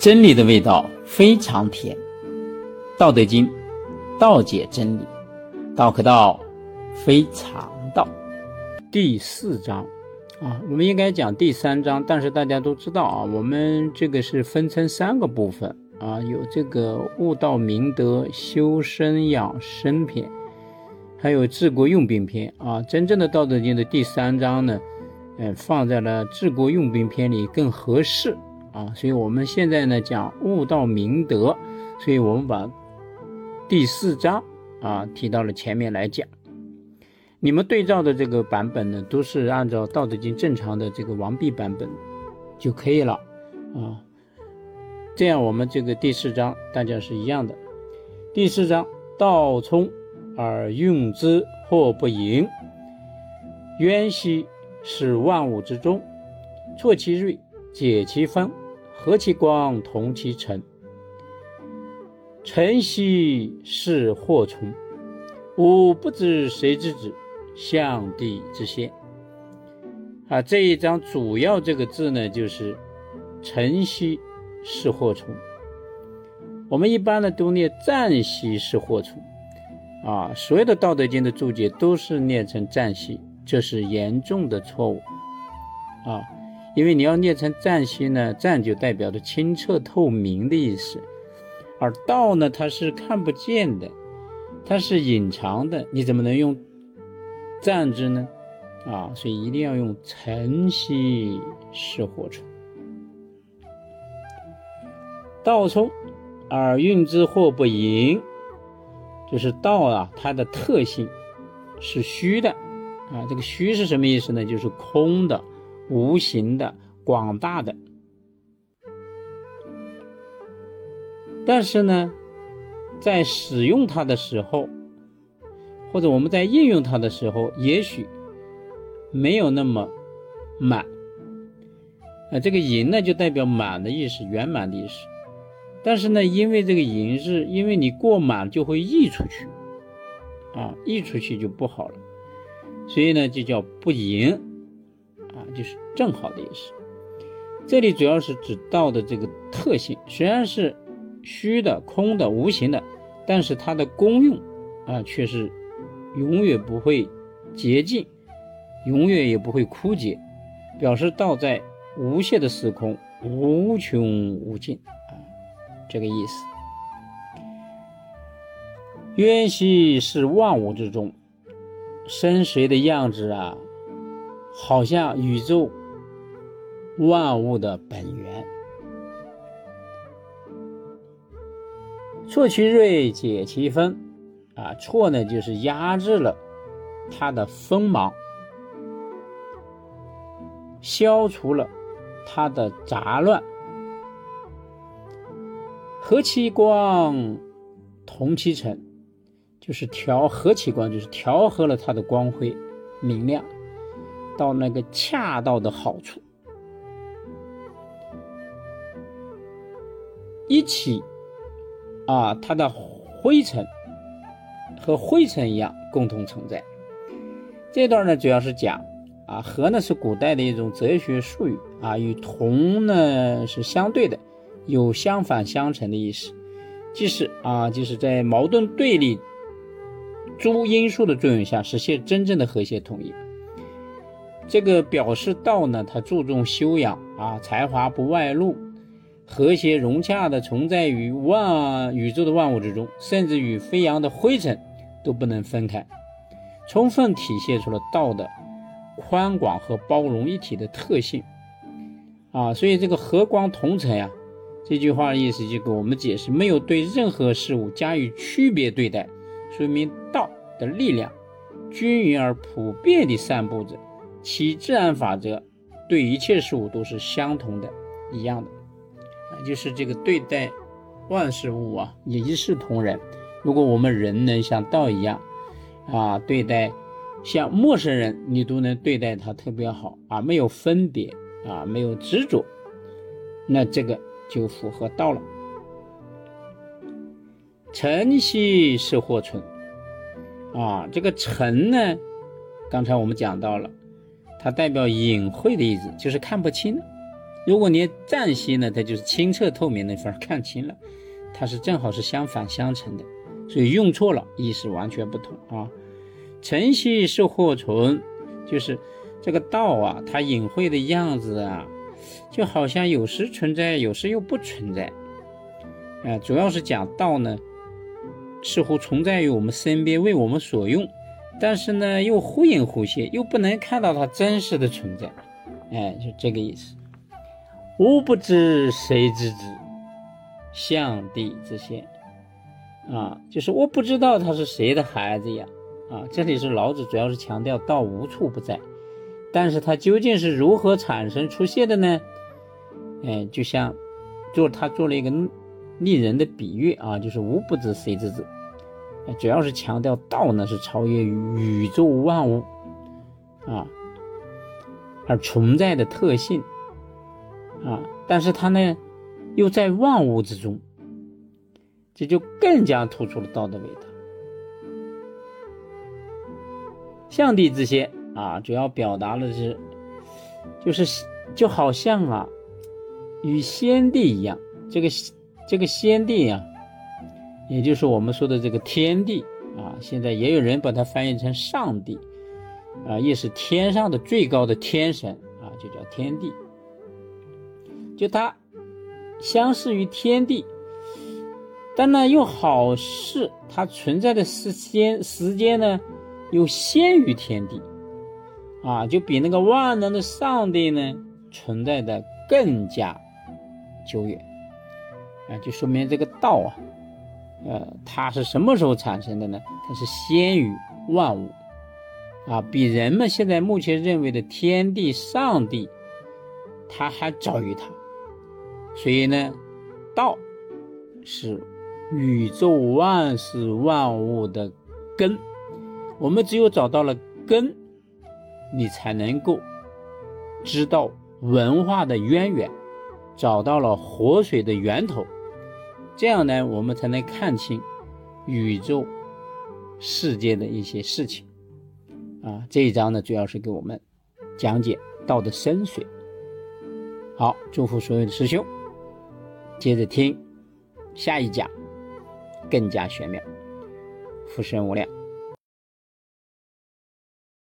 真理的味道非常甜，《道德经》道解真理，道可道非常道。第四章啊，我们应该讲第三章，但是大家都知道啊，我们这个是分成三个部分啊，有这个悟道明德、修身养生篇，还有治国用兵篇啊。真正的《道德经》的第三章呢，嗯，放在了治国用兵篇里更合适。啊，所以我们现在呢讲悟道明德，所以我们把第四章啊提到了前面来讲。你们对照的这个版本呢，都是按照《道德经》正常的这个王弼版本就可以了啊。这样我们这个第四章大家是一样的。第四章，道冲而用之，或不盈。渊兮，是万物之中，挫其锐，解其分。和其光，同其尘。晨兮是祸从，吾不知谁之子，象帝之先。啊，这一章主要这个字呢，就是晨兮是祸从。我们一般呢都念暂兮是祸从。啊，所有的《道德经》的注解都是念成暂兮，这是严重的错误。啊。因为你要念成湛兮呢，湛就代表着清澈透明的意思，而道呢，它是看不见的，它是隐藏的，你怎么能用湛之呢？啊，所以一定要用晨兮是火虫。道冲而运之或不盈，就是道啊，它的特性是虚的啊。这个虚是什么意思呢？就是空的。无形的、广大的，但是呢，在使用它的时候，或者我们在应用它的时候，也许没有那么满。啊，这个“盈”呢，就代表满的意思，圆满的意思。但是呢，因为这个“盈”是因为你过满就会溢出去，啊，溢出去就不好了，所以呢，就叫不盈。啊，就是正好的意思。这里主要是指道的这个特性，虽然是虚的、空的、无形的，但是它的功用啊，却是永远不会竭尽，永远也不会枯竭，表示道在无限的时空，无穷无尽啊，这个意思。渊兮是万物之中，深邃的样子啊。好像宇宙万物的本源，挫其锐，解其锋。啊，挫呢就是压制了它的锋芒，消除了它的杂乱。和其光，同其尘，就是调和其光，就是调和了它的光辉明亮。到那个恰到的好处，一起啊，它的灰尘和灰尘一样共同存在。这段呢，主要是讲啊，和呢是古代的一种哲学术语啊，与同呢是相对的，有相反相成的意思，即是啊，就是在矛盾对立诸因素的作用下，实现真正的和谐统一。这个表示道呢，它注重修养啊，才华不外露，和谐融洽的存在于万宇宙的万物之中，甚至与飞扬的灰尘都不能分开，充分体现出了道的宽广和包容一体的特性啊。所以这个和光同尘呀，这句话的意思就给我们解释，没有对任何事物加以区别对待，说明道的力量均匀而普遍地散布着。其自然法则对一切事物都是相同的，一样的，啊，就是这个对待万事物啊，也一视同仁。如果我们人能像道一样，啊，对待像陌生人，你都能对待他特别好啊，没有分别啊，没有执着，那这个就符合道了。晨兮是祸存，啊，这个晨呢，刚才我们讲到了。它代表隐晦的意思，就是看不清如果你暂息呢，它就是清澈透明的，反而看清了，它是正好是相反相成的，所以用错了，意思完全不同啊。晨曦是或存，就是这个道啊，它隐晦的样子啊，就好像有时存在，有时又不存在。啊，主要是讲道呢，似乎存在于我们身边，为我们所用，但是呢，又忽隐忽现，又不能看到它真实的存在。哎，就这个意思。吾不知谁之子，象帝之先。啊，就是我不知道他是谁的孩子呀。啊，这里是老子主要是强调道无处不在，但是它究竟是如何产生出现的呢？哎，就像做他做了一个。立人的比喻啊，就是无不知谁之子，主要是强调道呢是超越宇宙万物啊，而存在的特性啊，但是它呢又在万物之中，这就更加突出了道的伟大。象帝之先啊，主要表达的是，就是就好像啊，与先帝一样，这个。这个先帝呀，也就是我们说的这个天地啊，现在也有人把它翻译成上帝啊，也是天上的最高的天神啊，就叫天地。就它相似于天地，但呢又好似它存在的时间时间呢又先于天地啊，就比那个万能的上帝呢存在的更加久远。啊，就说明这个道啊，呃，它是什么时候产生的呢？它是先于万物，啊，比人们现在目前认为的天地、上帝，它还早于它。所以呢，道是宇宙万事万物的根。我们只有找到了根，你才能够知道文化的渊源，找到了活水的源头。这样呢，我们才能看清宇宙世界的一些事情啊。这一章呢，主要是给我们讲解道的深邃。好，祝福所有的师兄，接着听下一讲，更加玄妙，福生无量。